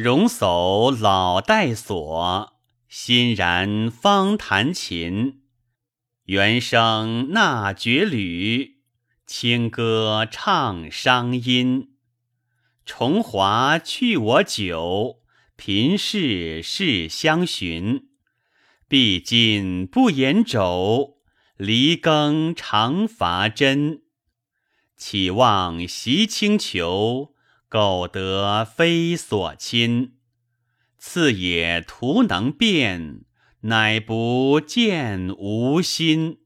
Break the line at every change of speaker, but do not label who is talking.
容叟老带锁，欣然方弹琴。原声纳绝缕，清歌唱商音。重华去我酒，贫士事相寻。毕竟不言肘，离耕常伐针。岂望袭清裘，苟得非所亲。次也徒能辨，乃不见吾心。